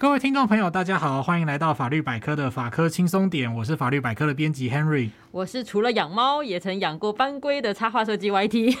各位听众朋友，大家好，欢迎来到法律百科的法科轻松点，我是法律百科的编辑 Henry。我是除了养猫也曾养过斑龟的插画设计 YT。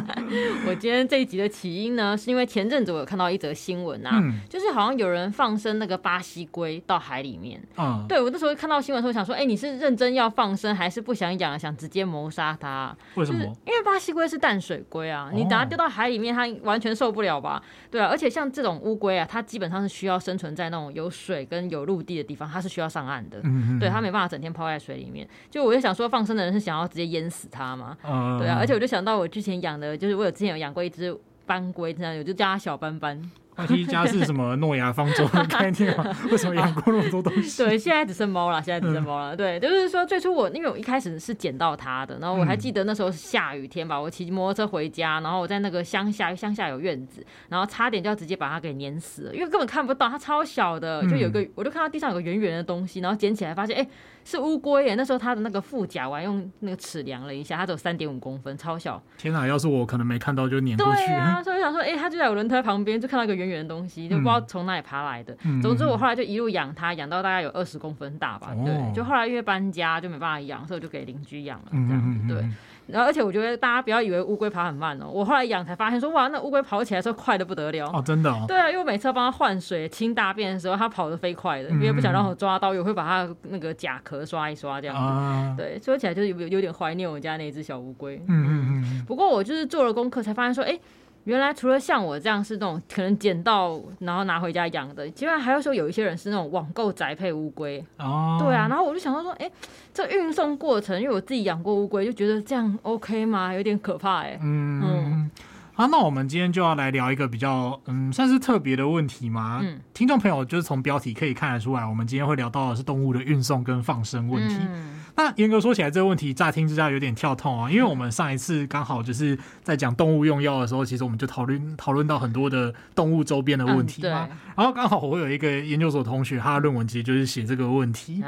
我今天这一集的起因呢，是因为前阵子我有看到一则新闻啊，嗯、就是好像有人放生那个巴西龟到海里面。嗯，对我那时候看到新闻的时候想说，哎、欸，你是认真要放生，还是不想养，想直接谋杀它？为什么？因为巴西龟是淡水龟啊，你把它丢到海里面，它完全受不了吧？对啊，而且像这种乌龟啊，它基本上是需要生存在那种有水跟有陆地的地方，它是需要上岸的。嗯嗯，对，它没办法整天泡在水里面。就我就想说，放生的人是想要直接淹死它吗？嗯、对啊，而且我就想到我之前养的，就是我有之前有养过一只斑龟，这样我就叫它小斑斑。一家是什么诺亚方舟的概念吗？为什么养过那么多东西？对，现在只剩猫了，现在只剩猫了。嗯、对，就是说最初我因为我一开始是捡到它的，然后我还记得那时候是下雨天吧，我骑摩托车回家，然后我在那个乡下，乡下有院子，然后差点就要直接把它给碾死了，因为根本看不到，它超小的，就有个，我就看到地上有个圆圆的东西，然后捡起来发现，哎、欸。是乌龟耶！那时候它的那个腹甲，我还用那个尺量了一下，它只有三点五公分，超小。天哪！要是我可能没看到就碾过去。对啊，所以我想说，哎、欸，它就在我轮胎旁边，就看到一个圆圆的东西，就不知道从哪里爬来的。嗯、总之，我后来就一路养它，养到大概有二十公分大吧。对，哦、就后来因为搬家就没办法养，所以我就给邻居养了，这样子。对。然后，而且我觉得大家不要以为乌龟爬很慢哦。我后来养才发现说，哇，那乌龟跑起来的时候快的不得了。哦，真的哦。对啊，因为我每次要帮它换水、清大便的时候，它跑得飞快的，因为不想让我抓到，又会把它那个甲壳刷一刷这样子。啊、对，说起来就是有有点怀念我家那只小乌龟。嗯嗯嗯。不过我就是做了功课才发现说，哎。原来除了像我这样是那种可能捡到然后拿回家养的，基本上还有说有一些人是那种网购宅配乌龟。哦，对啊，然后我就想到说，哎，这运送过程，因为我自己养过乌龟，就觉得这样 OK 吗？有点可怕哎。嗯嗯。好、啊，那我们今天就要来聊一个比较嗯，算是特别的问题嘛。嗯。听众朋友就是从标题可以看得出来，我们今天会聊到的是动物的运送跟放生问题。嗯那严格说起来，这个问题乍听之下有点跳痛啊，因为我们上一次刚好就是在讲动物用药的时候，其实我们就讨论讨论到很多的动物周边的问题嘛。然后刚好我有一个研究所同学，他的论文其实就是写这个问题。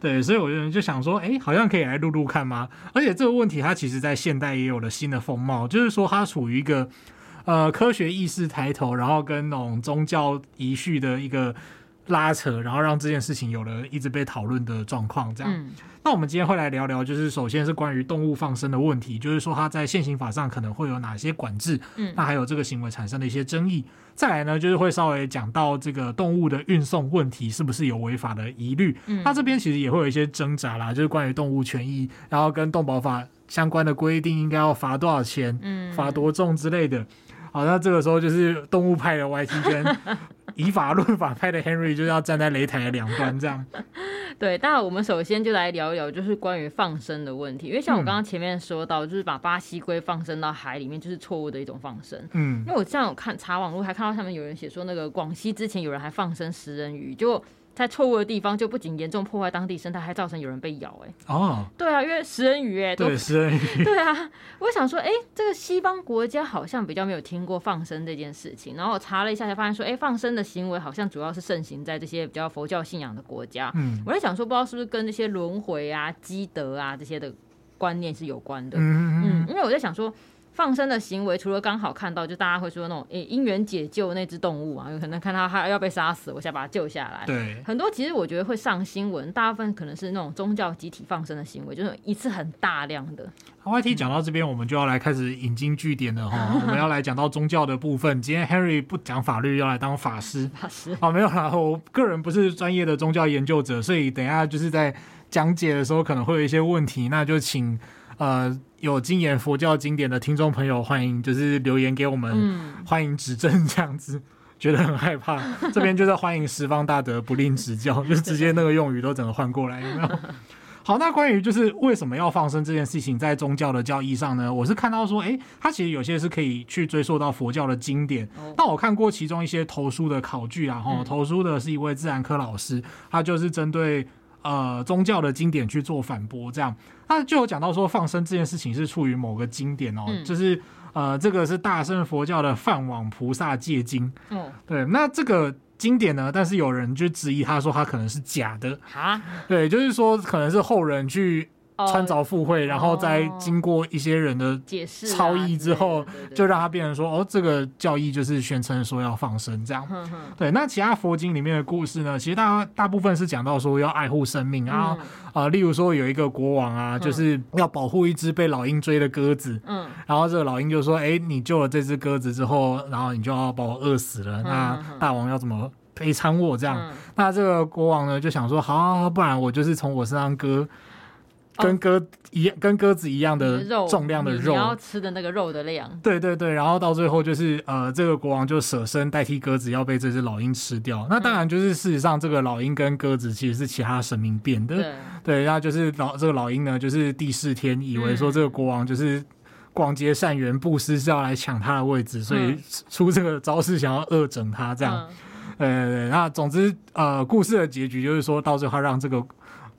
对，所以我就就想说，哎，好像可以来录录看吗？而且这个问题它其实在现代也有了新的风貌，就是说它处于一个呃科学意识抬头，然后跟那种宗教遗绪的一个拉扯，然后让这件事情有了一直被讨论的状况，这样。那我们今天会来聊聊，就是首先是关于动物放生的问题，就是说它在现行法上可能会有哪些管制，嗯，那还有这个行为产生的一些争议。再来呢，就是会稍微讲到这个动物的运送问题是不是有违法的疑虑。嗯，那这边其实也会有一些挣扎啦，就是关于动物权益，然后跟动保法相关的规定，应该要罚多少钱，嗯，罚多重之类的。好，那这个时候就是动物派的 YT 跟 以法论法派的 Henry 就要站在擂台的两端，这样。对，那我们首先就来聊一聊，就是关于放生的问题。因为像我刚刚前面说到，就是把巴西龟放生到海里面，就是错误的一种放生。嗯，因为我这样有看查网络，还看到上面有人写说，那个广西之前有人还放生食人鱼，就。在错误的地方，就不仅严重破坏当地生态，还造成有人被咬。哎，哦，对啊，因为食人鱼，哎，对食人鱼，对啊，我想说，哎，这个西方国家好像比较没有听过放生这件事情。然后我查了一下，才发现说，哎，放生的行为好像主要是盛行在这些比较佛教信仰的国家。嗯，我在想说，不知道是不是跟这些轮回啊、积德啊这些的观念是有关的。嗯嗯，因为我在想说。放生的行为，除了刚好看到，就大家会说那种诶，因缘解救那只动物啊，有可能看到它要被杀死，我想把它救下来。对，很多其实我觉得会上新闻，大部分可能是那种宗教集体放生的行为，就是一次很大量的。YT 讲到这边，我们就要来开始引经据典了哈，我们要来讲到宗教的部分。今天 Henry 不讲法律，要来当法师。法师啊，没有啦，我个人不是专业的宗教研究者，所以等一下就是在讲解的时候可能会有一些问题，那就请。呃，有精研佛教经典的听众朋友，欢迎就是留言给我们，嗯、欢迎指正这样子，觉得很害怕，这边就是欢迎十方大德不吝指教，就是直接那个用语都整个换过来，有没有？好，那关于就是为什么要放生这件事情，在宗教的教义上呢？我是看到说，诶、欸，它其实有些是可以去追溯到佛教的经典。那我看过其中一些投书的考据啊，哈，投书的是一位自然科老师，他就是针对。呃，宗教的经典去做反驳，这样，那就有讲到说放生这件事情是出于某个经典哦，嗯、就是呃，这个是大圣佛教的《梵网菩萨戒经》。嗯，对，那这个经典呢，但是有人就质疑他说他可能是假的。啊，对，就是说可能是后人去穿凿附会，然后再经过一些人的解释、超译之后，就让他变成说，哦，这个教义就是宣称说要放生这样。对，那其他佛经里面的故事呢？其实大大部分是讲到说要爱护生命，然后啊，例如说有一个国王啊，就是要保护一只被老鹰追的鸽子。嗯，然后这个老鹰就说，哎，你救了这只鸽子之后，然后你就要把我饿死了。那大王要怎么赔偿我？这样，那这个国王呢就想说，好，不然我就是从我身上割。跟鸽一样，跟鸽子一样的重量的肉，你要吃的那个肉的量。对对对，然后到最后就是呃，这个国王就舍身代替鸽子，要被这只老鹰吃掉。那当然就是事实上，这个老鹰跟鸽子其实是其他神明变的。对对，然后就是老这个老鹰呢，就是第四天以为说这个国王就是广结善缘，布施是要来抢他的位置，所以出这个招式想要恶整他这样。呃，那总之呃，故事的结局就是说到最后让这个。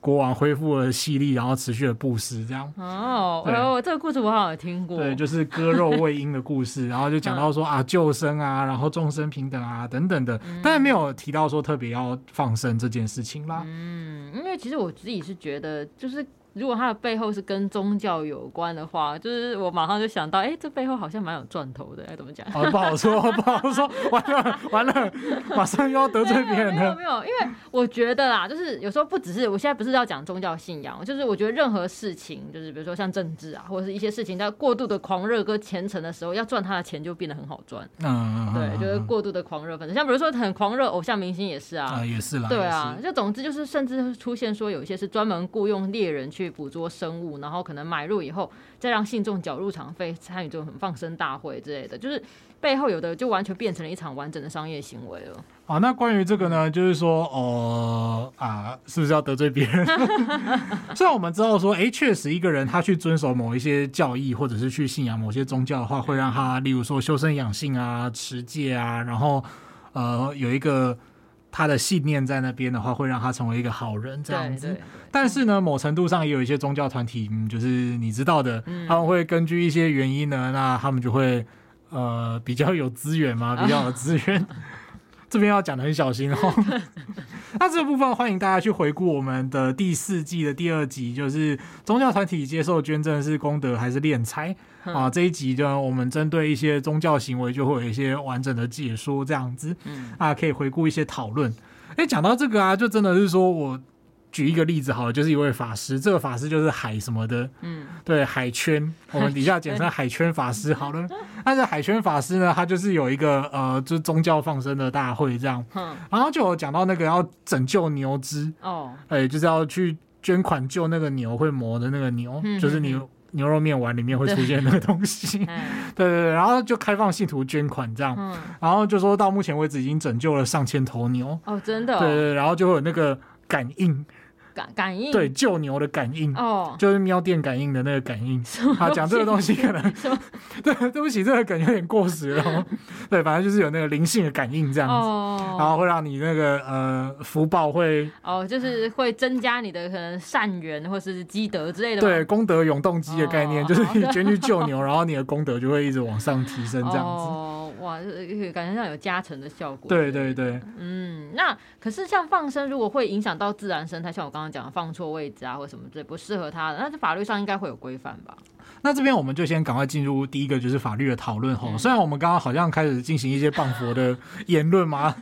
国王恢复了气力，然后持续的布施，这样哦。哦，这个故事我好像有听过。对，就是割肉喂鹰的故事，然后就讲到说啊，救生啊，然后众生平等啊，等等的，但是没有提到说特别要放生这件事情啦。嗯，因为其实我自己是觉得，就是。如果它的背后是跟宗教有关的话，就是我马上就想到，哎、欸，这背后好像蛮有赚头的，哎，怎么讲？哦，不好说，不好说，完了，完了，马上又要得罪别人了。没有，没有，因为我觉得啦，就是有时候不只是，我现在不是要讲宗教信仰，就是我觉得任何事情，就是比如说像政治啊，或者是一些事情，在过度的狂热跟虔诚的时候，要赚他的钱就变得很好赚。嗯，对，就是过度的狂热，反正像比如说很狂热偶像明星也是啊，啊，也是啦，对啊，就总之就是，甚至出现说有一些是专门雇佣猎人去。去捕捉生物，然后可能买入以后，再让信众缴入场费，参与这种放生大会之类的，就是背后有的就完全变成了一场完整的商业行为了。啊，那关于这个呢，就是说，呃啊，是不是要得罪别人？虽然我们知道说，哎，确实一个人他去遵守某一些教义，或者是去信仰某些宗教的话，会让他，例如说修身养性啊、持戒啊，然后呃有一个。他的信念在那边的话，会让他成为一个好人这样子。但是呢，某程度上也有一些宗教团体，嗯，就是你知道的，他们会根据一些原因呢，那他们就会呃比较有资源嘛，比较有资源。这边要讲的很小心哦。那这个部分欢迎大家去回顾我们的第四季的第二集，就是宗教团体接受捐赠是功德还是敛财啊？这一集呢，我们针对一些宗教行为就会有一些完整的解说，这样子，大家可以回顾一些讨论。哎，讲到这个啊，就真的是说我。举一个例子好了，就是一位法师，这个法师就是海什么的，嗯，对，海圈，我们 底下简称海圈法师好了。但是海圈法师呢，他就是有一个呃，就是宗教放生的大会这样，嗯，然后就有讲到那个要拯救牛只哦，哎，就是要去捐款救那个牛会磨的那个牛，嗯、就是牛牛肉面碗里面会出现那个东西，对对对，然后就开放信徒捐款这样，嗯，然后就说到目前为止已经拯救了上千头牛。哦，真的、哦，对对，然后就会有那个感应。感感应对救牛的感应哦，就是喵电感应的那个感应。好，讲这个东西可能 对，对不起，这个梗有点过时了。对，反正就是有那个灵性的感应这样子，哦、然后会让你那个呃福报会哦，就是会增加你的可能善缘或是积德之类的。对，功德永动机的概念，哦、就是 你捐去救牛，然后你的功德就会一直往上提升这样子。哦，哇，感觉上有加成的效果。对对对，嗯，那可是像放生，如果会影响到自然生态，像我刚刚。讲的放错位置啊，或什么之类不适合它的，那在法律上应该会有规范吧？那这边我们就先赶快进入第一个，就是法律的讨论吼。虽然我们刚刚好像开始进行一些谤佛的 言论嘛，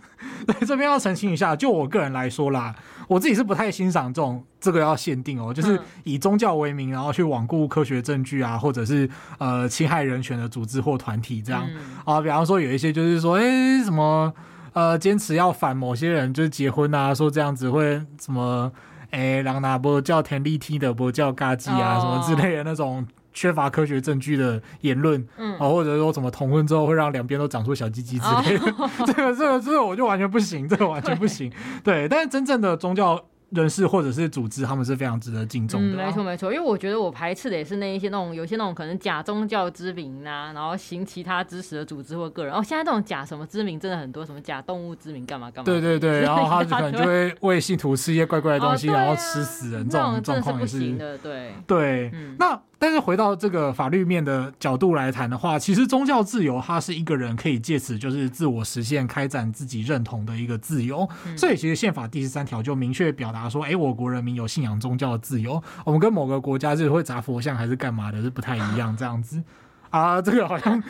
对，这边要澄清一下，就我个人来说啦，我自己是不太欣赏这种这个要限定哦，就是以宗教为名，然后去罔顾科学证据啊，或者是呃侵害人权的组织或团体这样啊。比方说有一些就是说，哎，什么呃坚持要反某些人就是结婚啊，说这样子会什么。哎，让那不叫田立梯的，不叫嘎叽啊，什么之类的那种缺乏科学证据的言论，嗯，或者说什么同婚之后会让两边都长出小鸡鸡之类的，这个、这个、这个我就完全不行，这个完全不行。对，但是真正的宗教。人士或者是组织，他们是非常值得敬重的、啊。嗯，没错没错，因为我觉得我排斥的也是那一些那种有些那种可能假宗教之名啊，然后行其他知识的组织或个人。哦，现在这种假什么之名真的很多，什么假动物之名干嘛干嘛。对对对，然后他 可能就会为信徒吃一些怪怪的东西，哦啊、然后吃死人这种状况也是。是的，对对，嗯、那。但是回到这个法律面的角度来谈的话，其实宗教自由它是一个人可以借此就是自我实现、开展自己认同的一个自由。所以其实宪法第十三条就明确表达达说，哎、欸，我国人民有信仰宗教的自由，我们跟某个国家是会砸佛像还是干嘛的，是不太一样这样子。啊，这个好像，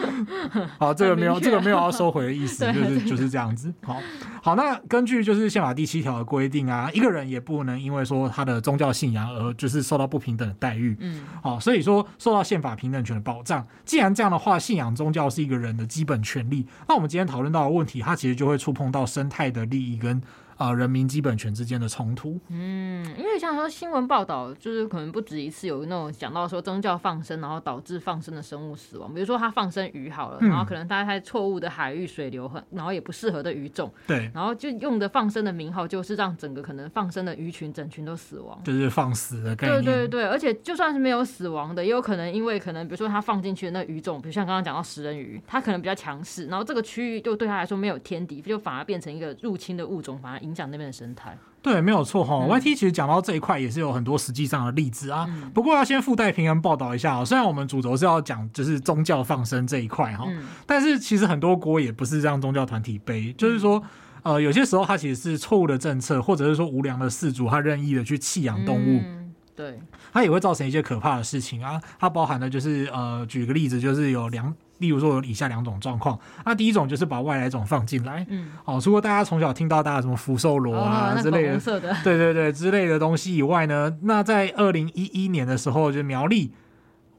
好，这个没有，这个没有要收回的意思，就是就是这样子。好，好，那根据就是宪法第七条的规定啊，一个人也不能因为说他的宗教信仰而就是受到不平等的待遇。嗯，好，所以说受到宪法平等权的保障。既然这样的话，信仰宗教是一个人的基本权利，那我们今天讨论到的问题，它其实就会触碰到生态的利益跟。啊，人民基本权之间的冲突。嗯，因为像说新闻报道，就是可能不止一次有那种讲到说宗教放生，然后导致放生的生物死亡。比如说他放生鱼好了，然后可能他在错误的海域水流很，然后也不适合的鱼种。对。然后就用的放生的名号，就是让整个可能放生的鱼群整群都死亡。就是放死的概念。对对对，而且就算是没有死亡的，也有可能因为可能比如说他放进去的那鱼种，比如像刚刚讲到食人鱼，它可能比较强势，然后这个区域就对他来说没有天敌，就反而变成一个入侵的物种，反而影响那边的生态。对，没有错哈。YT 其实讲到这一块也是有很多实际上的例子啊。嗯、不过要先附带平衡报道一下啊。虽然我们主轴是要讲就是宗教放生这一块哈，嗯、但是其实很多锅也不是让宗教团体背，就是说呃有些时候它其实是错误的政策，或者是说无良的饲主他任意的去弃养动物，嗯、对，它也会造成一些可怕的事情啊。它包含的就是呃举个例子，就是有两。例如说有以下两种状况，那第一种就是把外来种放进来，嗯，哦，除了大家从小听到大家什么福寿螺啊之类的，的。对对对之类的东西以外呢，那在二零一一年的时候，就苗栗，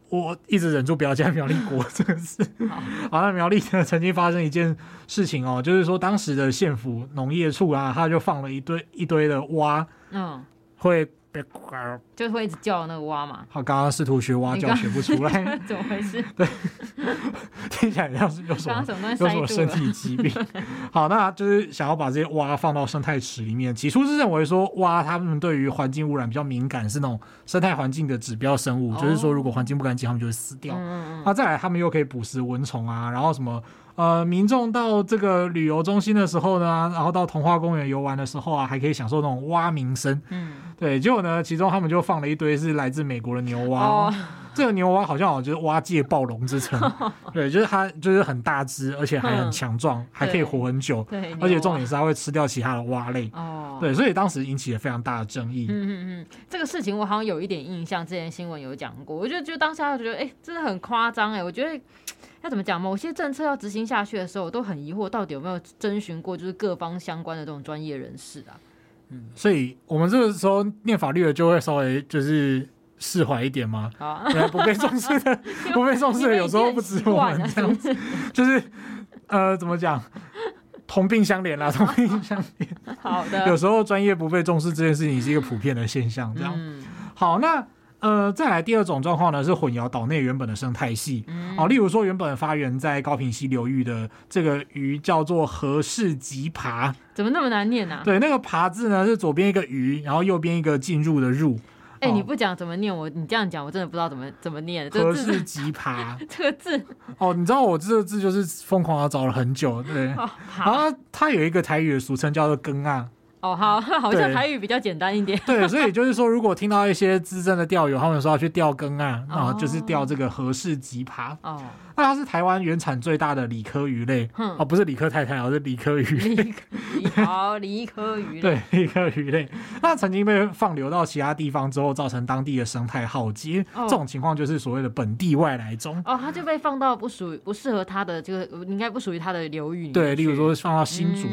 我一直忍住不要讲苗栗国这个事，好，好，那苗栗呢曾经发生一件事情哦，就是说当时的县府农业处啊，他就放了一堆一堆的蛙，嗯，会。就会一直叫那个蛙嘛。好，刚刚试图学蛙叫学不出来，怎么回事？对，听起来像是有什么有什么身体疾病。好，那就是想要把这些蛙放到生态池里面。起初是认为说蛙它们对于环境污染比较敏感，是那种生态环境的指标生物，就是说如果环境不干净，它们就会死掉。那再来，它们又可以捕食蚊虫啊，然后什么。呃，民众到这个旅游中心的时候呢，然后到童话公园游玩的时候啊，还可以享受那种蛙鸣声。嗯，对，结果呢，其中他们就放了一堆是来自美国的牛蛙。哦，这个牛蛙好像好像就是蛙界暴龙之称。哦，对，就是它就是很大只，而且还很强壮，嗯，还可以活很久。对，而且重点是它会吃掉其他的蛙类。哦，对，所以当时引起了非常大的争议。嗯嗯嗯，这个事情我好像有一点印象，之前新闻有讲过。我觉得就当下就觉得，哎，真的很夸张哎，我觉得。要怎么讲？某些政策要执行下去的时候，我都很疑惑，到底有没有征询过就是各方相关的这种专业人士啊？嗯，所以我们这个时候念法律的就会稍微就是释怀一点嘛。啊，不被重视的，不被重视的，有时候不止我们这样子，就是呃，怎么讲？同病相怜啦，同病相怜。好的，有时候专业不被重视这件事情是一个普遍的现象。这样，嗯、好，那。呃，再来第二种状况呢，是混淆岛内原本的生态系。嗯、哦，例如说，原本发源在高屏溪流域的这个鱼叫做和氏棘爬，怎么那么难念呢、啊？对，那个爬字呢是左边一个鱼，然后右边一个进入的入。哎、欸，你不讲怎么念我？你这样讲，我真的不知道怎么怎么念。和氏棘爬 这个字，哦，你知道我这个字就是疯狂的找了很久，对。然后它有一个台语的俗称叫做根啊。哦，好，好像台语比较简单一点。对，所以就是说，如果听到一些资深的钓友，他们说要去钓羹啊，然后就是钓这个和氏棘爬。哦。那它是台湾原产最大的理科鱼类，哦，不是理科太太，而是理科鱼类。好，理科鱼类。对，理科鱼类。那曾经被放流到其他地方之后，造成当地的生态浩劫。这种情况就是所谓的本地外来种。哦，它就被放到不属不适合它的这个，应该不属于它的流域。对，例如说放到新竹。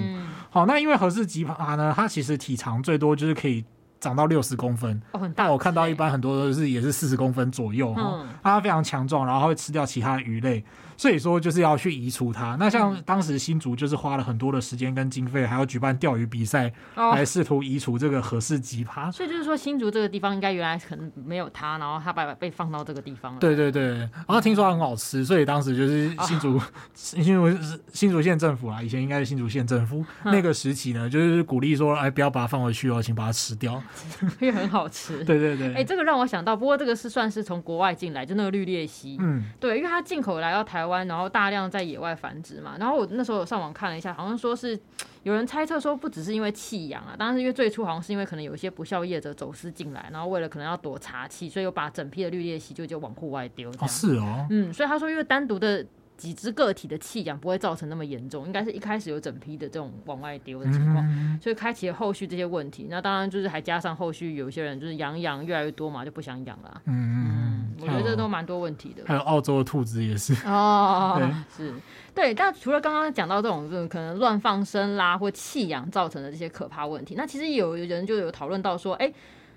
好，那因为和氏棘爬呢，它其实体长最多就是可以。长到六十公分，但我看到一般很多都是也是四十公分左右哈，嗯、它非常强壮，然后会吃掉其他的鱼类。所以说就是要去移除它。那像当时新竹就是花了很多的时间跟经费，还要举办钓鱼比赛，来试图移除这个和氏棘爬。所以就是说新竹这个地方应该原来可能没有它，然后它把被放到这个地方了。对对对，然后听说它很好吃，所以当时就是新竹、哦、新竹新竹县政府啊，以前应该是新竹县政府、嗯、那个时期呢，就是鼓励说，哎，不要把它放回去哦，请把它吃掉，因为很好吃。对对对，哎，这个让我想到，不过这个是算是从国外进来，就那个绿鬣蜥。嗯，对，因为它进口来到台湾。然后大量在野外繁殖嘛，然后我那时候有上网看了一下，好像说是 有人猜测说不只是因为弃养啊，当然是因为最初好像是因为可能有一些不孝业者走私进来，然后为了可能要躲查气，所以又把整批的绿鬣蜥就就往户外丢。哦，是哦，嗯，所以他说因为单独的几只个体的弃养不会造成那么严重，应该是一开始有整批的这种往外丢的情况，嗯、所以开启了后续这些问题。那当然就是还加上后续有些人就是养养越来越多嘛，就不想养了。嗯嗯，我觉得这都蛮多问题的。还有澳洲的兔子也是 哦，对是对。但除了刚刚讲到这种这种可能乱放生啦或弃养造成的这些可怕问题，那其实有人就有讨论到说，哎、欸。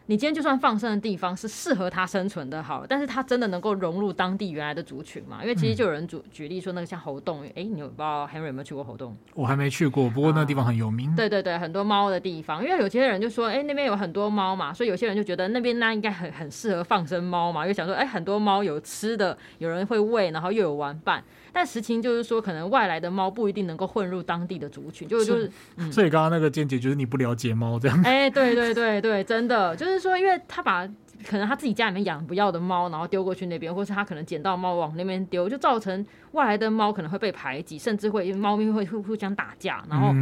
你今天就算放生的地方是适合它生存的，好了，但是它真的能够融入当地原来的族群吗？因为其实就有人举举例说，那个像猴洞，哎、嗯欸，你有不知道 Henry 有没有去过猴洞？我还没去过，不过那个地方很有名。啊、对对对，很多猫的地方，因为有些人就说，哎、欸，那边有很多猫嘛，所以有些人就觉得那边那应该很很适合放生猫嘛，因为想说，哎、欸，很多猫有吃的，有人会喂，然后又有玩伴。但实情就是说，可能外来的猫不一定能够混入当地的族群，就就是，是嗯、所以刚刚那个见解就是你不了解猫这样。哎、欸，对对对对，真的就是说，因为他把。可能他自己家里面养不要的猫，然后丢过去那边，或是他可能捡到猫往那边丢，就造成外来的猫可能会被排挤，甚至会猫咪会互互相打架，然后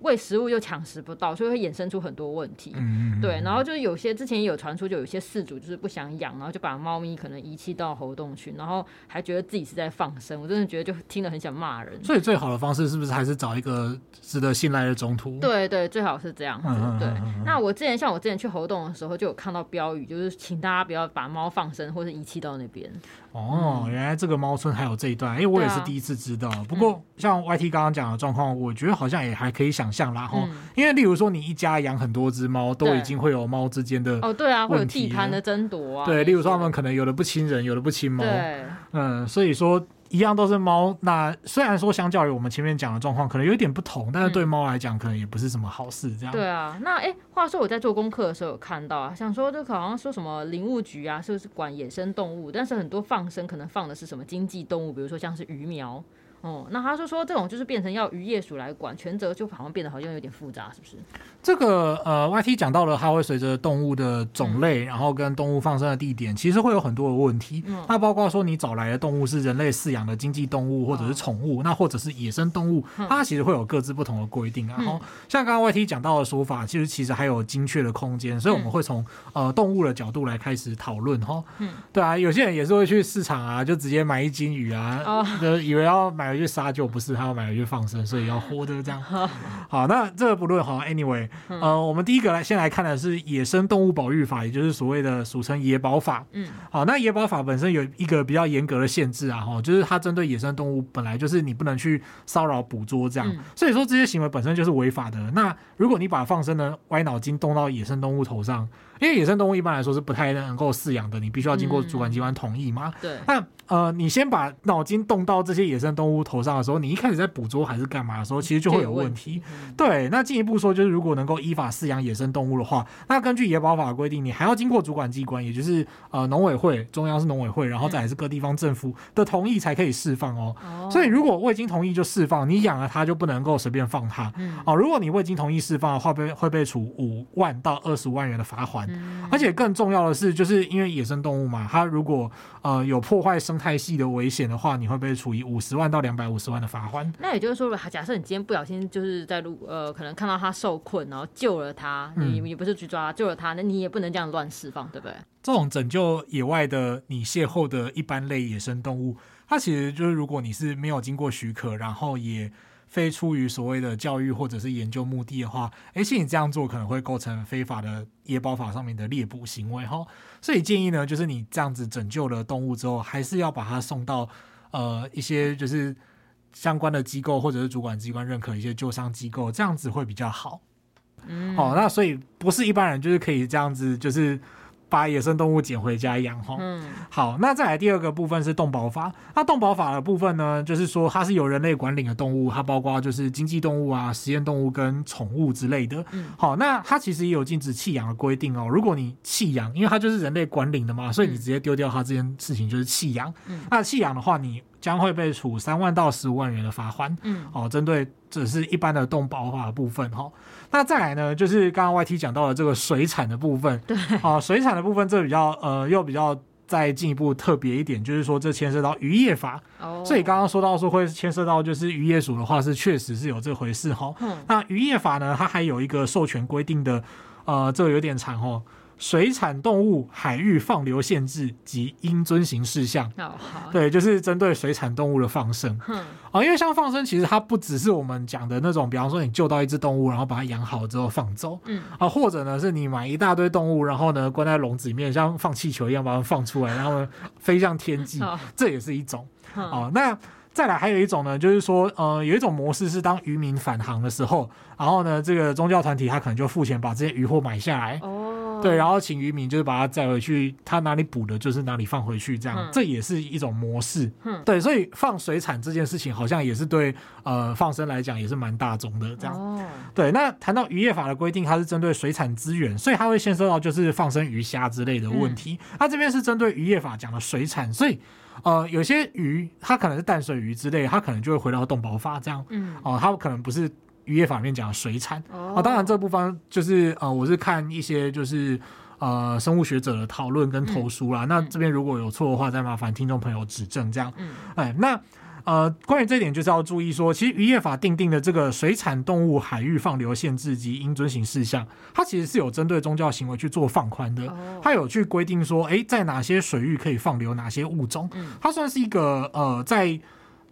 喂食物又抢食不到，所以会衍生出很多问题。嗯、对，然后就是有些之前也有传出，就有些饲主就是不想养，然后就把猫咪可能遗弃到猴硐去，然后还觉得自己是在放生。我真的觉得就听得很想骂人。所以最好的方式是不是还是找一个值得信赖的中途？对对，最好是这样子。对，那我之前像我之前去猴硐的时候，就有看到标语，就是。请大家不要把猫放生或者遗弃到那边。哦，原来这个猫村还有这一段，因为我也是第一次知道。啊、不过像 YT 刚刚讲的状况，我觉得好像也还可以想象啦。哈、嗯，因为例如说你一家养很多只猫，都已经会有猫之间的哦，对啊，会有地盘的争夺啊。对，例如说他们可能有的不亲人，有的不亲猫。对，嗯，所以说。一样都是猫，那虽然说相较于我们前面讲的状况可能有一点不同，但是对猫来讲可能也不是什么好事。这样、对啊，那哎、话说我在做功课的时候有看到啊，想说这个好像说什么林务局啊，是不是管野生动物？但是很多放生可能放的是什么经济动物，比如说像是鱼苗。哦，那他就说这种就是变成要渔业署来管，全责就好像变得好像有点复杂，是不是？这个呃，YT 讲到了，它会随着动物的种类，嗯、然后跟动物放生的地点，其实会有很多的问题。嗯、那包括说你找来的动物是人类饲养的经济动物，或者是宠物，哦、那或者是野生动物，它其实会有各自不同的规定。嗯、然后像刚刚 YT 讲到的说法，其实其实还有精确的空间，所以我们会从、嗯、呃动物的角度来开始讨论哈。嗯，对啊，有些人也是会去市场啊，就直接买一斤鱼啊，哦、就以为要买回。去杀就不是，他要买回去放生，所以要活的这样。好，那这个不论哈，anyway，呃，我们第一个来先来看的是《野生动物保育法》，也就是所谓的俗称野保法。嗯，好，那野保法本身有一个比较严格的限制啊，哈，就是它针对野生动物本来就是你不能去骚扰捕捉这样，所以说这些行为本身就是违法的。那如果你把放生的歪脑筋动到野生动物头上，因为野生动物一般来说是不太能够饲养的，你必须要经过主管机关同意嘛。对，那。呃，你先把脑筋动到这些野生动物头上的时候，你一开始在捕捉还是干嘛的时候，其实就会有问题。嗯、对，那进一步说，就是如果能够依法饲养野生动物的话，那根据野保法规定，你还要经过主管机关，也就是呃农委会，中央是农委会，然后再来是各地方政府的同意才可以释放哦。嗯、所以如果未经同意就释放，你养了它就不能够随便放它。嗯、哦，如果你未经同意释放的话，被会被处五万到二十五万元的罚款。嗯、而且更重要的是，就是因为野生动物嘛，它如果呃有破坏生态系的危险。的话，你会被处以五十万到两百五十万的罚款。那也就是说，假设你今天不小心就是在路呃，可能看到他受困，然后救了他，你也不是去抓他，救了他，那你也不能这样乱释放，对不对？这种拯救野外的你邂逅的一般类野生动物，它其实就是如果你是没有经过许可，然后也非出于所谓的教育或者是研究目的的话，而且你这样做可能会构成非法的野保法上面的猎捕行为哈。所以建议呢，就是你这样子拯救了动物之后，还是要把它送到呃一些就是相关的机构或者是主管机关认可一些救伤机构，这样子会比较好。嗯，好，那所以不是一般人就是可以这样子就是。把野生动物捡回家养哈，嗯，好，那再来第二个部分是动保法。那动保法的部分呢，就是说它是由人类管理的动物，它包括就是经济动物啊、实验动物跟宠物之类的。嗯，好，那它其实也有禁止弃养的规定哦。如果你弃养，因为它就是人类管理的嘛，所以你直接丢掉它这件事情就是弃养。嗯，那弃养的话，你将会被处三万到十五万元的罚款。嗯，哦，针对只是一般的动保法的部分哈。那再来呢，就是刚刚 YT 讲到的这个水产的部分，对，啊，水产的部分这比较呃又比较再进一步特别一点，就是说这牵涉到渔业法，哦，所以刚刚说到说会牵涉到就是渔业署的话是确实是有这回事哈。嗯，那渔业法呢，它还有一个授权规定的，呃，这个有点长哦。水产动物海域放流限制及应遵行事项。对，就是针对水产动物的放生。嗯，哦，因为像放生，其实它不只是我们讲的那种，比方说你救到一只动物，然后把它养好之后放走。嗯，啊，或者呢是你买一大堆动物，然后呢关在笼子里面，像放气球一样把它放出来，然后呢 飞向天际，哦、这也是一种。哦，那。再来还有一种呢，就是说，呃，有一种模式是当渔民返航的时候，然后呢，这个宗教团体他可能就付钱把这些渔获买下来，哦，对，然后请渔民就是把它载回去，它哪里捕的，就是哪里放回去，这样，嗯、这也是一种模式，嗯，对，所以放水产这件事情好像也是对呃放生来讲也是蛮大众的，这样，哦，对。那谈到渔业法的规定，它是针对水产资源，所以它会牵涉到就是放生鱼虾之类的问题。它、嗯、这边是针对渔业法讲的水产，所以。呃，有些鱼它可能是淡水鱼之类，它可能就会回到动保法这样。嗯。哦、呃，它可能不是渔业法里面讲的水产。哦、呃。当然这部分就是呃，我是看一些就是呃生物学者的讨论跟投书啦。嗯、那这边如果有错的话，再麻烦听众朋友指正这样。嗯。哎，那。呃，关于这一点就是要注意说，其实渔业法定定的这个水产动物海域放流限制及应遵行事项，它其实是有针对宗教行为去做放宽的。它有去规定说，诶，在哪些水域可以放流哪些物种，它算是一个呃在。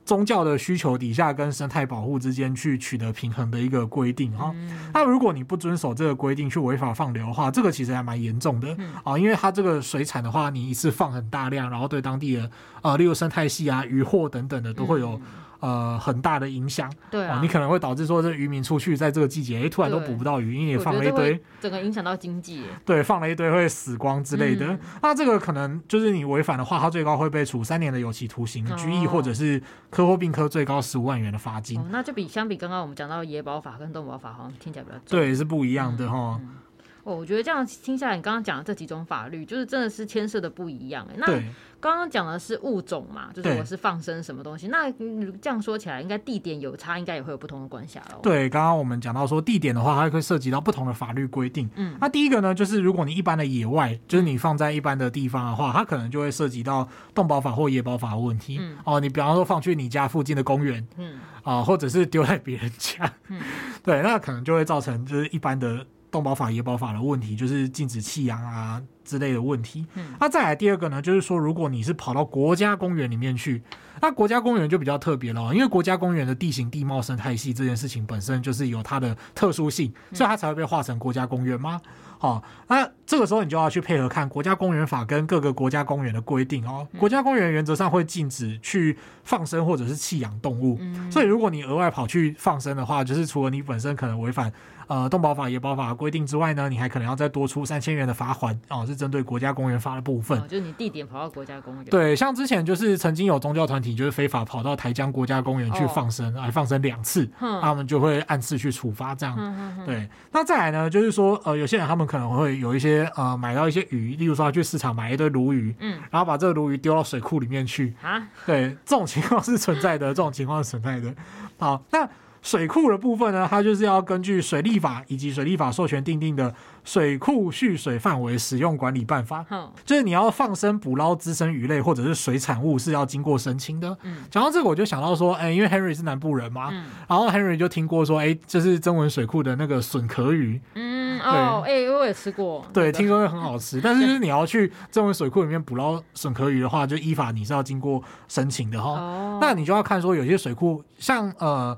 宗教的需求底下跟生态保护之间去取得平衡的一个规定哈，那如果你不遵守这个规定去违法放流的话，这个其实还蛮严重的。啊，因为它这个水产的话，你一次放很大量，然后对当地的呃，例如生态系啊、渔获等等的都会有。呃，很大的影响，对啊，你可能会导致说，这渔民出去在这个季节，哎，突然都捕不到鱼，因为放了一堆，整个影响到经济，对，放了一堆会死光之类的。那这个可能就是你违反的话，它最高会被处三年的有期徒刑、拘役，或者是科或并科最高十五万元的罚金。那就比相比刚刚我们讲到野保法跟动保法，好像听起来比较对，是不一样的哈。哦，我觉得这样听下来，你刚刚讲的这几种法律，就是真的是牵涉的不一样。那刚刚讲的是物种嘛，就是我是放生什么东西。那这样说起来，应该地点有差，应该也会有不同的关系喽。对，刚刚我们讲到说地点的话，它会涉及到不同的法律规定。嗯，那第一个呢，就是如果你一般的野外，就是你放在一般的地方的话，它可能就会涉及到动保法或野保法的问题。嗯，哦，你比方说放去你家附近的公园，嗯，啊，或者是丢在别人家，嗯，对，那可能就会造成就是一般的。动保法、野保法的问题，就是禁止弃养啊之类的问题。嗯，那再来第二个呢，就是说，如果你是跑到国家公园里面去，那国家公园就比较特别了，因为国家公园的地形地貌生态系这件事情本身就是有它的特殊性，所以它才会被划成国家公园吗？好，那这个时候你就要去配合看国家公园法跟各个国家公园的规定哦。国家公园原则上会禁止去放生或者是弃养动物，所以如果你额外跑去放生的话，就是除了你本身可能违反。呃，动保法、野保法规定之外呢，你还可能要再多出三千元的罚款哦，是针对国家公园法的部分。哦，就是你地点跑到国家公园。对，像之前就是曾经有宗教团体就是非法跑到台江国家公园去放生，来、哦、放生两次，嗯、他们就会按次去处罚这样。嗯、对，那再来呢，就是说呃，有些人他们可能会有一些呃买到一些鱼，例如说他去市场买一堆鲈鱼，嗯，然后把这个鲈鱼丢到水库里面去啊。对，这种情况是存在的，这种情况是存在的。好，那。水库的部分呢，它就是要根据水利法以及水利法授权定定的水库蓄水范围使用管理办法。嗯，就是你要放生捕捞滋生鱼类或者是水产物是要经过申请的。嗯，讲到这个我就想到说，哎、欸，因为 Henry 是南部人嘛，嗯，然后 Henry 就听过说，哎、欸，就是曾文水库的那个笋壳鱼。嗯，哦，哎、欸，我也吃过。对，听说会很好吃，但是就是你要去曾文水库里面捕捞笋壳鱼的话，就依法你是要经过申请的哈。哦，那你就要看说有些水库像呃。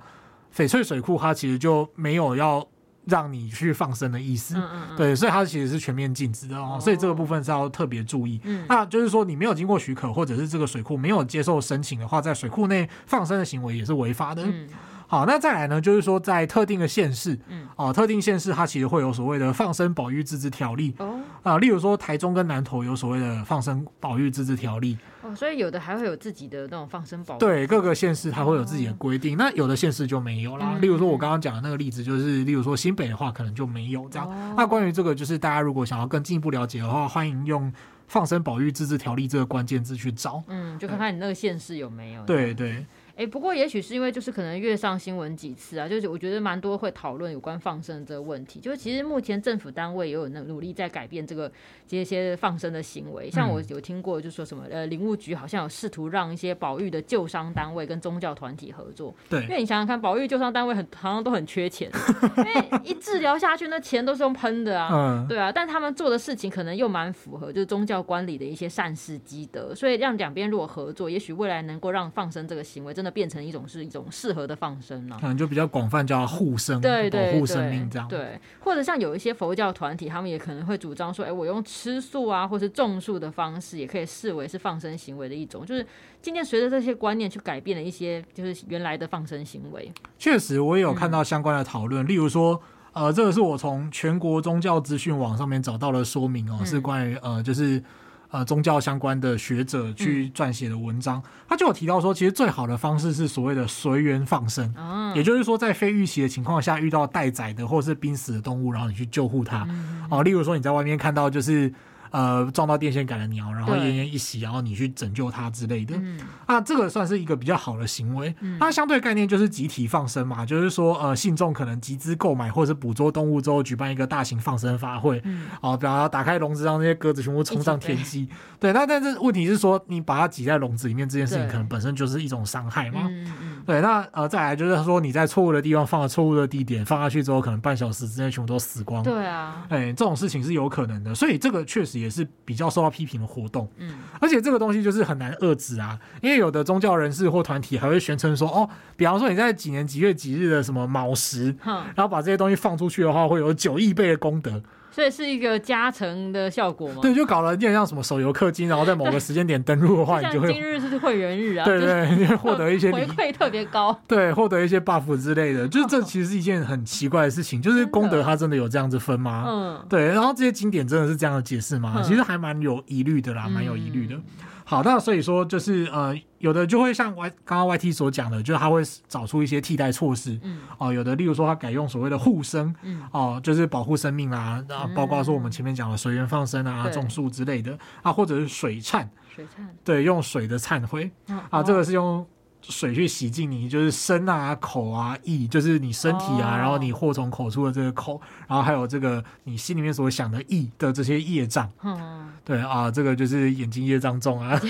翡翠水库它其实就没有要让你去放生的意思，嗯嗯嗯。对，所以它其实是全面禁止的哦，哦。所以这个部分是要特别注意。嗯，那就是说你没有经过许可，或者是这个水库没有接受申请的话，在水库内放生的行为也是违法的。嗯好，那再来呢，就是说在特定的县市，嗯，哦，特定县市它其实会有所谓的放生保育自治条例，哦，啊，例如说台中跟南投有所谓的放生保育自治条例，哦，所以有的还会有自己的那种放生保育，对，各个县市它会有自己的规定，哦、那有的县市就没有啦。嗯、例如说我刚刚讲的那个例子，就是例如说新北的话，可能就没有这样。哦、那关于这个，就是大家如果想要更进一步了解的话，欢迎用放生保育自治条例这个关键字去找，嗯，就看看你那个县市有没有。对对。哎，不过也许是因为就是可能越上新闻几次啊，就是我觉得蛮多会讨论有关放生这个问题。就是其实目前政府单位也有努力在改变这个这些放生的行为。像我有听过，就说什么呃，林务局好像有试图让一些保育的救伤单位跟宗教团体合作。对，因为你想想看，保育救伤单位很好像都很缺钱，因为一治疗下去那钱都是用喷的啊。嗯，对啊，但他们做的事情可能又蛮符合就是宗教观里的一些善事积德，所以让两边如果合作，也许未来能够让放生这个行为真的。变成一种是一种适合的放生了，可能就比较广泛，叫护生，对对，保护生命这样。对，或者像有一些佛教团体，他们也可能会主张说，哎，我用吃素啊，或是种树的方式，也可以视为是放生行为的一种。就是今天随着这些观念去改变了一些，就是原来的放生行为。确实，我也有看到相关的讨论，嗯、例如说，呃，这个是我从全国宗教资讯网上面找到的说明哦，嗯、是关于呃，就是。呃，宗教相关的学者去撰写的文章，嗯、他就有提到说，其实最好的方式是所谓的随缘放生，嗯、也就是说，在非预期的情况下遇到待宰的或是濒死的动物，然后你去救护它。嗯、哦，例如说你在外面看到就是。呃，撞到电线杆的鸟，然后奄奄一息，然后你去拯救它之类的，嗯、啊，这个算是一个比较好的行为。它、嗯、相对概念就是集体放生嘛，就是说，呃，信众可能集资购买或者是捕捉动物之后，举办一个大型放生法会，嗯，哦，比方说打开笼子，让那些鸽子全部冲上天际。对，那但是问题是说，你把它挤在笼子里面，这件事情可能本身就是一种伤害嘛。对，对，那呃，再来就是说，你在错误的地方放了错误的地点，放下去之后，可能半小时之内全部都死光。对啊，哎，这种事情是有可能的，所以这个确实也是比较。受到批评的活动，嗯，而且这个东西就是很难遏制啊，因为有的宗教人士或团体还会宣称说，哦，比方说你在几年几月几日的什么卯时，嗯，然后把这些东西放出去的话，会有九亿倍的功德。所以是一个加成的效果吗？对，就搞了有点像什么手游氪金，然后在某个时间点登录的话，你就会今日是会员日啊，对对，你会获得一些 回馈特别高，对，获得一些 buff 之类的。就是这其实是一件很奇怪的事情，就是功德它真的有这样子分吗？嗯，对。然后这些经典真的是这样的解释吗？其实还蛮有疑虑的啦，蛮有疑虑的。好，那所以说就是呃，有的就会像 Y 刚刚 YT 所讲的，就是他会找出一些替代措施，嗯，哦，有的例如说他改用所谓的护生，嗯，哦，就是保护生命啦，然后包括说我们前面讲的随缘放生啊、种树之类的啊，或者是水忏，水忏，对，用水的忏悔，啊，这个是用。水去洗净你，就是身啊、口啊、意，就是你身体啊，哦、然后你祸从口出的这个口，然后还有这个你心里面所想的意的这些业障。嗯，对啊，这个就是眼睛业障重啊。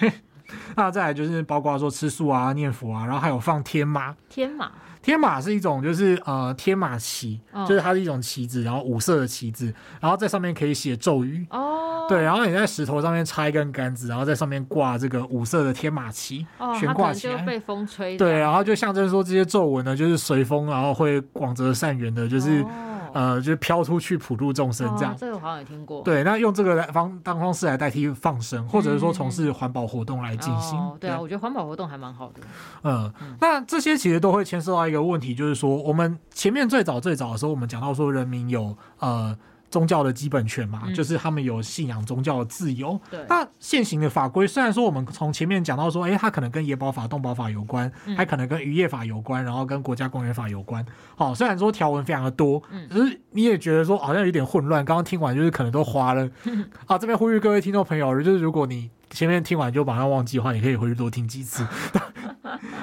对，那再来就是包括说吃素啊、念佛啊，然后还有放天马。天马。天马是一种，就是呃天马旗，哦、就是它是一种旗子，然后五色的旗子，然后在上面可以写咒语。哦，对，然后你在石头上面插一根杆子，然后在上面挂这个五色的天马旗，哦、悬挂起来。就被风吹。对，然后就象征说这些咒文呢，就是随风，然后会广泽善缘的，就是。哦呃，就是飘出去普度众生这样，这个好像也听过。对，那用这个来方当方式来代替放生，或者是说从事环保活动来进行。对啊，我觉得环保活动还蛮好的。嗯，那这些其实都会牵涉到一个问题，就是说我们前面最早最早的时候，我们讲到说人民有呃。宗教的基本权嘛，嗯、就是他们有信仰宗教的自由。对，那现行的法规虽然说我们从前面讲到说，哎、欸，它可能跟野保法、动保法有关，嗯、还可能跟渔业法有关，然后跟国家公园法有关。好，虽然说条文非常的多，嗯，可是你也觉得说好像有点混乱。刚刚听完就是可能都花了。好，这边呼吁各位听众朋友，就是如果你前面听完就马上忘记的话，你可以回去多听几次。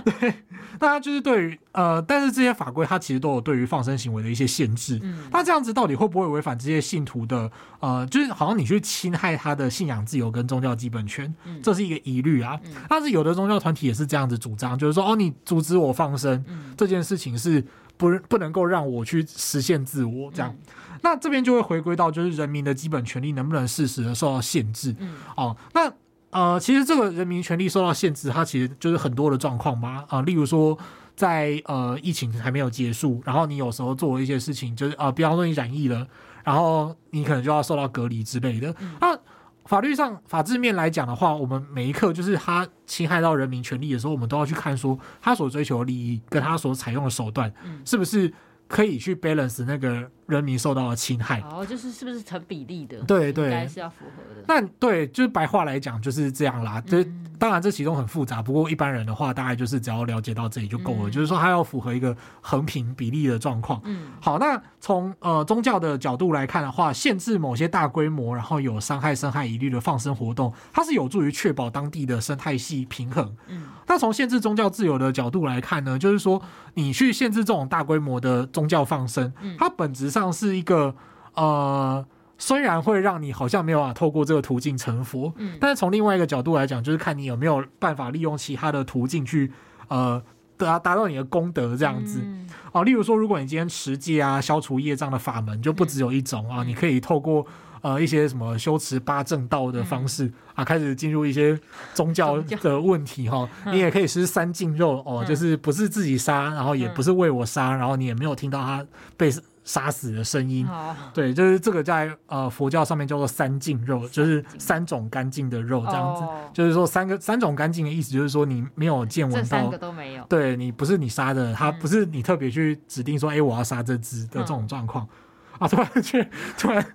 对。那它就是对于呃，但是这些法规它其实都有对于放生行为的一些限制。嗯，那这样子到底会不会违反这些信徒的呃，就是好像你去侵害他的信仰自由跟宗教基本权，嗯、这是一个疑虑啊。嗯、但是有的宗教团体也是这样子主张，就是说哦，你阻止我放生、嗯、这件事情是不不能够让我去实现自我这样。嗯、那这边就会回归到就是人民的基本权利能不能适时的受到限制？嗯，哦，那。呃，其实这个人民权利受到限制，它其实就是很多的状况嘛。啊、呃，例如说在，呃疫情还没有结束，然后你有时候做了一些事情，就是呃，比方说你染疫了，然后你可能就要受到隔离之类的。嗯、那法律上法治面来讲的话，我们每一刻就是他侵害到人民权利的时候，我们都要去看说他所追求的利益跟他所采用的手段，是不是可以去 balance 那个人民受到了侵害。哦，就是是不是成比例的？对对，应该是要符合的。那对，就是白话来讲就是这样啦。这、嗯、当然这其中很复杂，不过一般人的话，大概就是只要了解到这里就够了。嗯、就是说，它要符合一个横平比例的状况。嗯，好，那从呃宗教的角度来看的话，限制某些大规模然后有伤害生态疑虑的放生活动，它是有助于确保当地的生态系平衡。嗯，那从限制宗教自由的角度来看呢，就是说你去限制这种大规模的宗教放生，它本质上是一个呃。虽然会让你好像没有办法透过这个途径成佛，嗯，但是从另外一个角度来讲，就是看你有没有办法利用其他的途径去，呃，达达到你的功德这样子。嗯、啊，例如说，如果你今天持戒啊，消除业障的法门就不只有一种啊，嗯、你可以透过呃一些什么修持八正道的方式、嗯、啊，开始进入一些宗教的问题哈。嗯、你也可以吃三净肉哦，嗯、就是不是自己杀，然后也不是为我杀，然后你也没有听到他被。杀死的声音，好对，就是这个在呃佛教上面叫做三净肉，就是三种干净的肉这样子，哦、就是说三个三种干净的意思，就是说你没有见闻到，这三个都没有，对你不是你杀的，他不是你特别去指定说，哎、嗯欸，我要杀这只的这种状况、嗯、啊，突然去 突然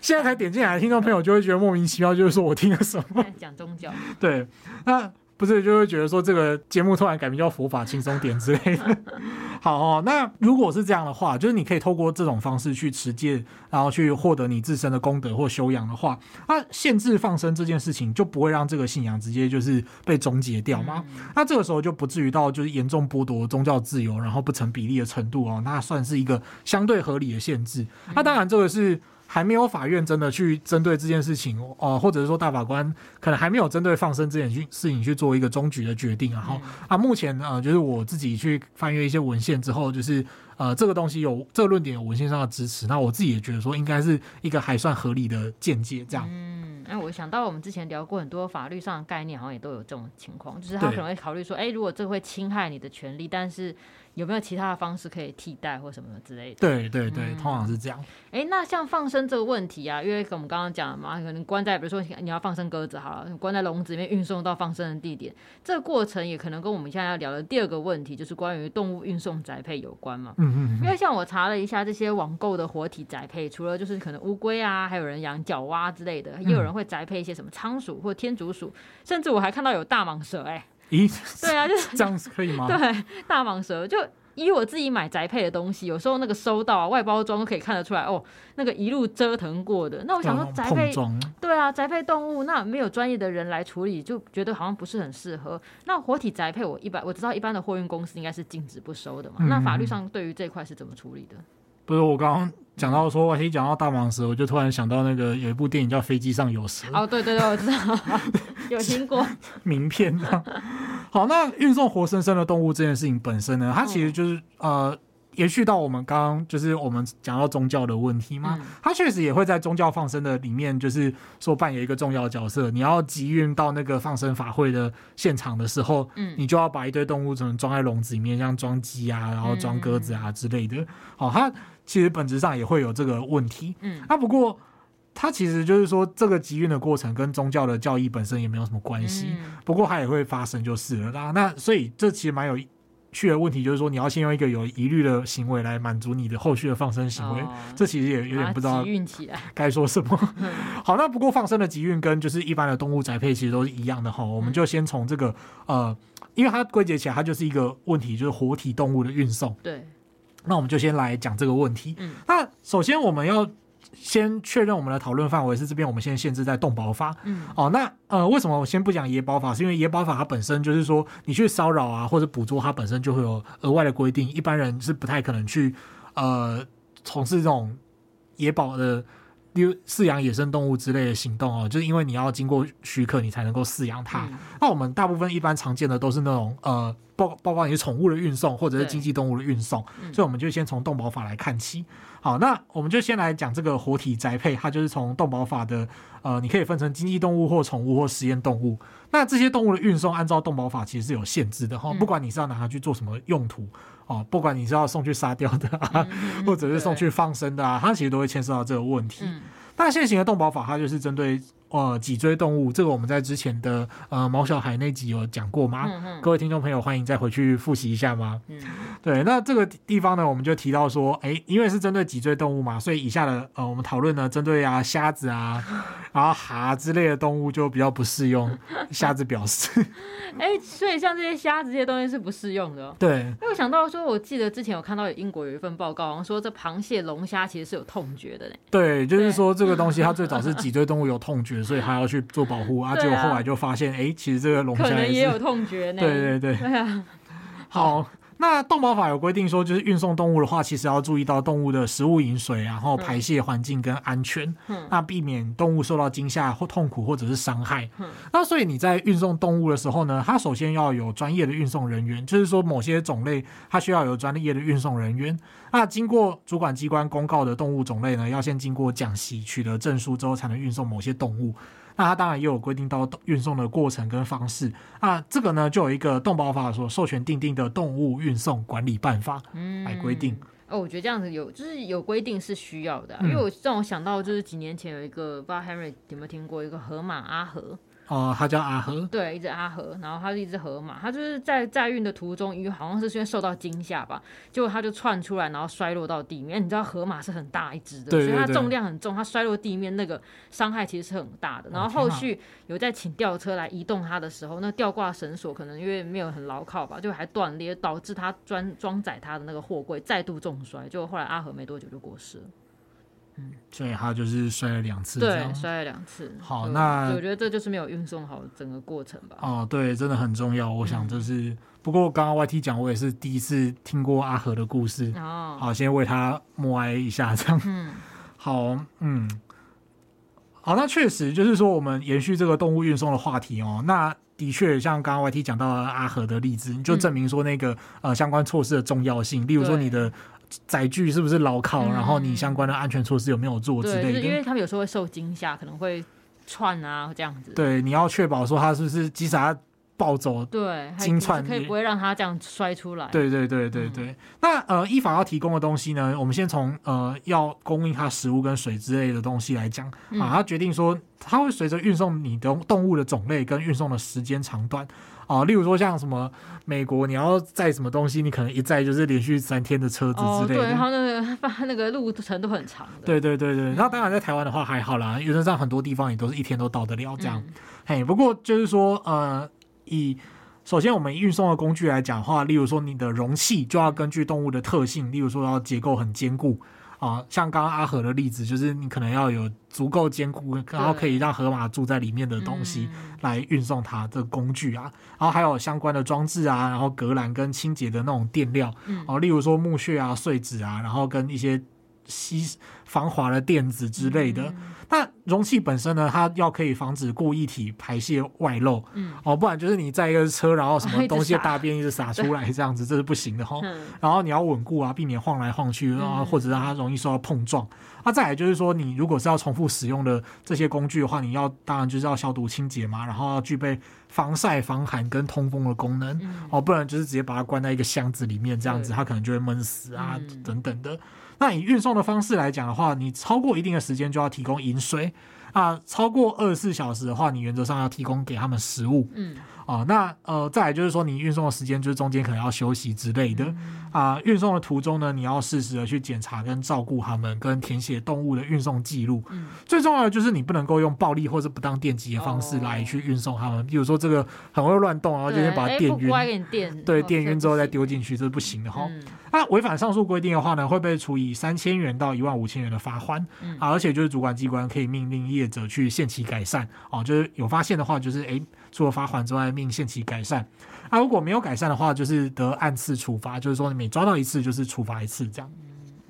现在才点进来的听众朋友就会觉得莫名其妙，就是说我听了什么。讲宗教，对，那。不是，就会觉得说这个节目突然改名叫“佛法轻松点”之类的。好哦，那如果是这样的话，就是你可以透过这种方式去持戒，然后去获得你自身的功德或修养的话，那限制放生这件事情就不会让这个信仰直接就是被终结掉吗？那这个时候就不至于到就是严重剥夺宗教自由，然后不成比例的程度哦，那算是一个相对合理的限制。那当然这个是。还没有法院真的去针对这件事情哦、呃，或者是说大法官可能还没有针对放生这件事情去做一个终局的决定。然后、嗯、啊，目前呃，就是我自己去翻阅一些文献之后，就是呃，这个东西有这个论点有文献上的支持。那我自己也觉得说，应该是一个还算合理的见解。这样，嗯，那我想到我们之前聊过很多法律上的概念，好像也都有这种情况，就是他可能会考虑说，哎对，如果这会侵害你的权利，但是。有没有其他的方式可以替代或什么之类的？对对对，嗯、通常是这样。哎、欸，那像放生这个问题啊，因为跟我们刚刚讲的嘛，可能关在比如说你要放生鸽子好了，关在笼子里面运送到放生的地点，这个过程也可能跟我们现在要聊的第二个问题，就是关于动物运送宅配有关嘛。嗯嗯。因为像我查了一下这些网购的活体宅配，除了就是可能乌龟啊，还有人养角蛙之类的，也有人会宅配一些什么仓鼠或天竺鼠，甚至我还看到有大蟒蛇、欸。哎，咦？对啊，就是 这样子可以吗？对，大蟒蛇就。以我自己买宅配的东西，有时候那个收到啊，外包装都可以看得出来哦，那个一路折腾过的。那我想说宅配，对啊，宅配动物，那没有专业的人来处理，就觉得好像不是很适合。那活体宅配，我一般我知道一般的货运公司应该是禁止不收的嘛。嗯、那法律上对于这块是怎么处理的？不是我刚刚讲到说，我一讲到大蟒蛇，我就突然想到那个有一部电影叫《飞机上有蛇》。哦，对对对，我知道，有听过名片啊。好，那运送活生生的动物这件事情本身呢，它其实就是呃，延续到我们刚刚就是我们讲到宗教的问题嘛，它确实也会在宗教放生的里面，就是说扮演一个重要的角色。你要集运到那个放生法会的现场的时候，嗯，你就要把一堆动物怎么装在笼子里面，像装鸡啊，然后装鸽子啊之类的。好，它其实本质上也会有这个问题。嗯，啊，不过。它其实就是说，这个集运的过程跟宗教的教义本身也没有什么关系。嗯、不过它也会发生就是了啦。那所以这其实蛮有趣的问题，就是说你要先用一个有疑虑的行为来满足你的后续的放生行为，哦、这其实也有点不知道该说什么。嗯、好，那不过放生的集运跟就是一般的动物宅配其实都是一样的哈。我们就先从这个呃，因为它归结起来，它就是一个问题，就是活体动物的运送。对。那我们就先来讲这个问题。嗯。那首先我们要。先确认我们的讨论范围是这边，我们先限制在动保法。嗯，哦，那呃，为什么我先不讲野保法？是因为野保法它本身就是说，你去骚扰啊或者捕捉，它本身就会有额外的规定，一般人是不太可能去呃从事这种野保的，例如饲养野生动物之类的行动哦，就是因为你要经过许可，你才能够饲养它。嗯、那我们大部分一般常见的都是那种呃，包包括你是宠物的运送或者是经济动物的运送，所以我们就先从动保法来看起。好，那我们就先来讲这个活体宅配，它就是从动保法的，呃，你可以分成经济动物或宠物或实验动物。那这些动物的运送，按照动保法其实是有限制的哈，不管你是要拿它去做什么用途，哦，不管你是要送去杀掉的啊，或者是送去放生的啊，它其实都会牵涉到这个问题。那现行的动保法，它就是针对呃脊椎动物，这个我们在之前的呃毛小孩那集有讲过吗？嗯嗯，各位听众朋友，欢迎再回去复习一下吗？嗯，对，那这个地方呢，我们就提到说，哎，因为是针对脊椎动物嘛，所以以下的呃我们讨论呢，针对啊虾子啊，然后蛤之类的动物就比较不适用。虾子表示，哎，所以像这些虾子这些东西是不适用的哦。对，因为我想到说，我记得之前有看到英国有一份报告，说这螃蟹、龙虾其实是有痛觉的嘞。对，就是说这个东西它最早是脊椎动物有痛觉，所以他要去做保护啊。结果后来就发现，哎，其实这个龙虾可能也有痛觉呢。对对对，对啊，好。那动保法有规定说，就是运送动物的话，其实要注意到动物的食物、饮水，然后排泄环境跟安全，嗯、那避免动物受到惊吓或痛苦或者是伤害。嗯、那所以你在运送动物的时候呢，它首先要有专业的运送人员，就是说某些种类它需要有专业的运送人员。那经过主管机关公告的动物种类呢，要先经过讲习，取得证书之后才能运送某些动物。那它当然也有规定到运送的过程跟方式，那这个呢就有一个动保法所授权订定的动物运送管理办法来规定。嗯、哦，我觉得这样子有就是有规定是需要的、因为我让我想到就是几年前有一个不知道 Henry 有没有听过一个河马阿和。哦，他叫阿和，对，一只阿和，然后它是一只河马，它就是在载运的途中，因为好像是因为受到惊吓吧，结果它就窜出来，然后摔落到地面。你知道河马是很大一只的，所以它重量很重，它摔落地面那个伤害其实是很大的。然后后续有在请吊车来移动它的时候，那吊挂绳索可能因为没有很牢靠吧，就还断裂，导致它装装载它的那个货柜再度重摔，就后来阿和没多久就过世了。嗯，所以他就是摔了两次，对，摔了两次。好，那我觉得这就是没有运送好整个过程吧。哦，对，真的很重要。我想就是，嗯、不过刚刚 YT 讲，我也是第一次听过阿和的故事。哦，好，先为他默哀一下，这样。嗯，好，嗯，好，那确实就是说，我们延续这个动物运送的话题哦。那的确，像刚刚 YT 讲到阿和的例子，就证明说那个、嗯、呃相关措施的重要性。例如说你的。载具是不是牢靠？嗯、然后你相关的安全措施有没有做之类的？因为他们有时候会受惊吓，可能会串啊这样子。对，你要确保说他是不是即使它暴走，对，金串可以不会让他这样摔出来。对对对对对。嗯、那呃，依法要提供的东西呢？我们先从呃要供应它食物跟水之类的东西来讲啊。它决定说，它会随着运送你的动物的种类跟运送的时间长短。哦，例如说像什么美国，你要载什么东西，你可能一载就是连续三天的车子之类的。哦、对，然后那个那个路程都很长的。对对对对，然后当然在台湾的话还好啦，原则上很多地方也都是一天都到得了这样。嗯、嘿，不过就是说，呃，以首先我们运送的工具来讲的话，例如说你的容器就要根据动物的特性，例如说要结构很坚固。啊，像刚刚阿和的例子，就是你可能要有足够坚固，然后可以让河马住在里面的东西来运送它的工具啊，然后还有相关的装置啊，然后隔栏跟清洁的那种垫料，哦，例如说木屑啊、碎纸啊，然后跟一些吸防滑的垫子之类的。那容器本身呢，它要可以防止固液体排泄外漏，嗯，哦，不然就是你在一个车，然后什么东西大便一直洒出来这样子，这是不行的哈。然后你要稳固啊，避免晃来晃去，然后或者让它容易受到碰撞。那再来就是说，你如果是要重复使用的这些工具的话，你要当然就是要消毒清洁嘛，然后要具备防晒、防寒跟通风的功能，哦，不然就是直接把它关在一个箱子里面这样子，它可能就会闷死啊等等的。那以运送的方式来讲的话，你超过一定的时间就要提供饮水啊，超过二十四小时的话，你原则上要提供给他们食物。嗯。啊，那呃，再来就是说，你运送的时间就是中间可能要休息之类的啊。运送的途中呢，你要适时的去检查跟照顾他们，跟填写动物的运送记录。嗯，最重要的就是你不能够用暴力或者不当电击的方式来去运送他们。比如说这个很会乱动，然后就先把它电晕，对，电晕之后再丢进去，这是不行的哈。那违反上述规定的话呢，会被处以三千元到一万五千元的罚款。啊，而且就是主管机关可以命令业者去限期改善。哦，就是有发现的话，就是诶。除了罚款之外，命限期改善。啊，如果没有改善的话，就是得按次处罚，就是说你每抓到一次就是处罚一次这样。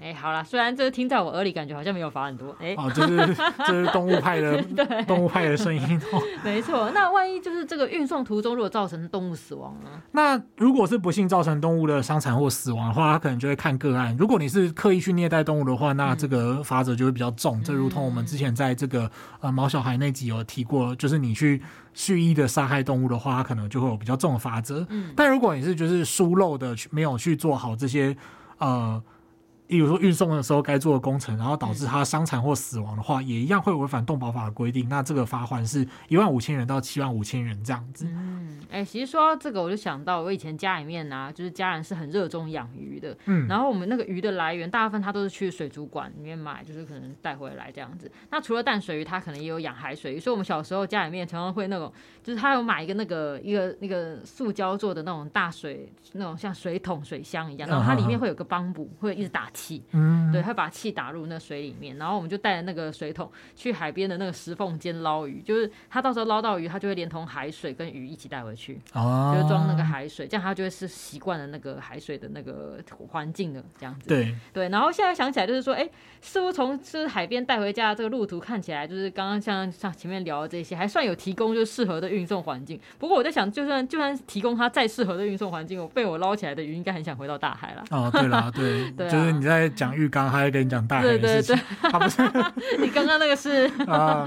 哎、欸，好了，虽然这个听在我耳里，感觉好像没有罚很多。哎、欸，哦，这是这是动物派的，对，动物派的声音。哦、没错，那万一就是这个运送途中如果造成动物死亡呢？那如果是不幸造成动物的伤残或死亡的话，他可能就会看个案。如果你是刻意去虐待动物的话，那这个罚则就会比较重。这、嗯、如同我们之前在这个呃毛小孩那集有提过，就是你去蓄意的杀害动物的话，它可能就会有比较重的罚则。嗯，但如果你是就是疏漏的，没有去做好这些呃。例如说运送的时候该做的工程，然后导致他伤残或死亡的话，也一样会违反动保法的规定。那这个罚款是一万五千元到七万五千元这样子。嗯，哎、欸，其实说到这个，我就想到我以前家里面呢、啊，就是家人是很热衷养鱼的。嗯，然后我们那个鱼的来源，大部分他都是去水族馆里面买，就是可能带回来这样子。那除了淡水鱼，他可能也有养海水鱼。所以我们小时候家里面常常会那种，就是他有买一个那个一个那个塑胶做的那种大水那种像水桶水箱一样，然后它里面会有个帮补，会一直打气。嗯，对。他把气打入那水里面，然后我们就带着那个水桶去海边的那个石缝间捞鱼，就是他到时候捞到鱼，他就会连同海水跟鱼一起带回去，哦，就是装那个海水，这样他就会是习惯了那个海水的那个环境的这样子。对对，然后现在想起来就是说，哎，似乎从是海边带回家的这个路途看起来，就是刚刚像像前面聊的这些，还算有提供就是适合的运送环境。不过我在想，就算就算提供他再适合的运送环境，我被我捞起来的鱼应该很想回到大海了。哦，对啦，对，对啊，就是你在讲浴缸。他在跟你讲大海的事情，他不是 你刚刚那个是 啊，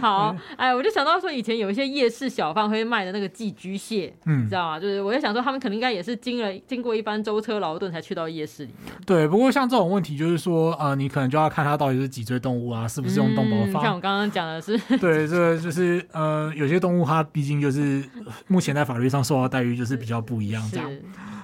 好，哎，我就想到说，以前有一些夜市小贩会卖的那个寄居蟹，嗯，你知道吗？就是我在想说，他们可能应该也是经了经过一番舟车劳顿才去到夜市里面。对，不过像这种问题，就是说，呃，你可能就要看它到底是脊椎动物啊，是不是用动保法？像我刚刚讲的是，对，这个就是呃，有些动物它毕竟就是目前在法律上受到待遇就是比较不一样，这样。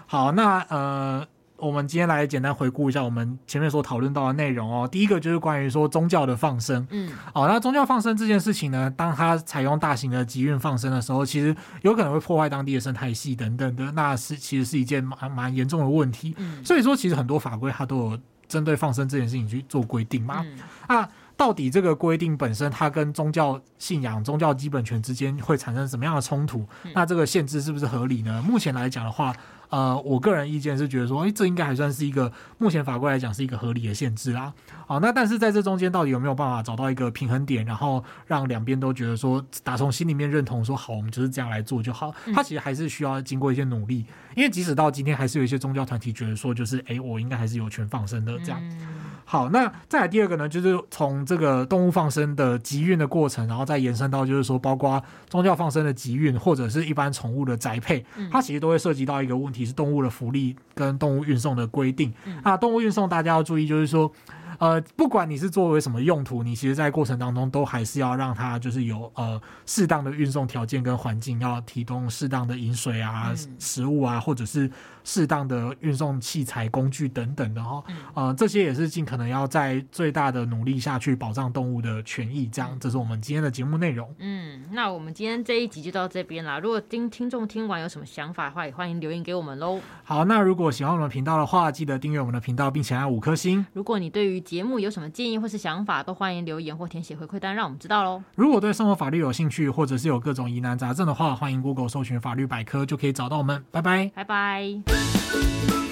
好，那呃。我们今天来简单回顾一下我们前面所讨论到的内容哦。第一个就是关于说宗教的放生，嗯，哦，那宗教放生这件事情呢，当它采用大型的集运放生的时候，其实有可能会破坏当地的生态系等等的，那是其实是一件蛮蛮严重的问题。所以说，其实很多法规它都有针对放生这件事情去做规定嘛。那到底这个规定本身它跟宗教信仰、宗教基本权之间会产生什么样的冲突？那这个限制是不是合理呢？目前来讲的话。呃，我个人意见是觉得说，哎，这应该还算是一个目前法规来讲是一个合理的限制啦。好，那但是在这中间到底有没有办法找到一个平衡点，然后让两边都觉得说，打从心里面认同说，好，我们就是这样来做就好。它其实还是需要经过一些努力，因为即使到今天，还是有一些宗教团体觉得说，就是哎，我应该还是有权放生的这样。好，那再来第二个呢，就是从这个动物放生的集运的过程，然后再延伸到就是说，包括宗教放生的集运，或者是一般宠物的宅配，它其实都会涉及到一个问题，是动物的福利跟动物运送的规定。那动物运送大家要注意，就是说。呃，不管你是作为什么用途，你其实，在过程当中都还是要让它就是有呃适当的运送条件跟环境，要提供适当的饮水啊、嗯、食物啊，或者是适当的运送器材、工具等等的哈。呃，这些也是尽可能要在最大的努力下去保障动物的权益。这样，这是我们今天的节目内容。嗯，那我们今天这一集就到这边啦。如果听听众听完有什么想法的话，也欢迎留言给我们喽。好，那如果喜欢我们频道的话，记得订阅我们的频道，并且按五颗星。如果你对于节目有什么建议或是想法，都欢迎留言或填写回馈单，让我们知道喽。如果对生活法律有兴趣，或者是有各种疑难杂症的话，欢迎 Google 搜寻法律百科，就可以找到我们。拜拜，拜拜。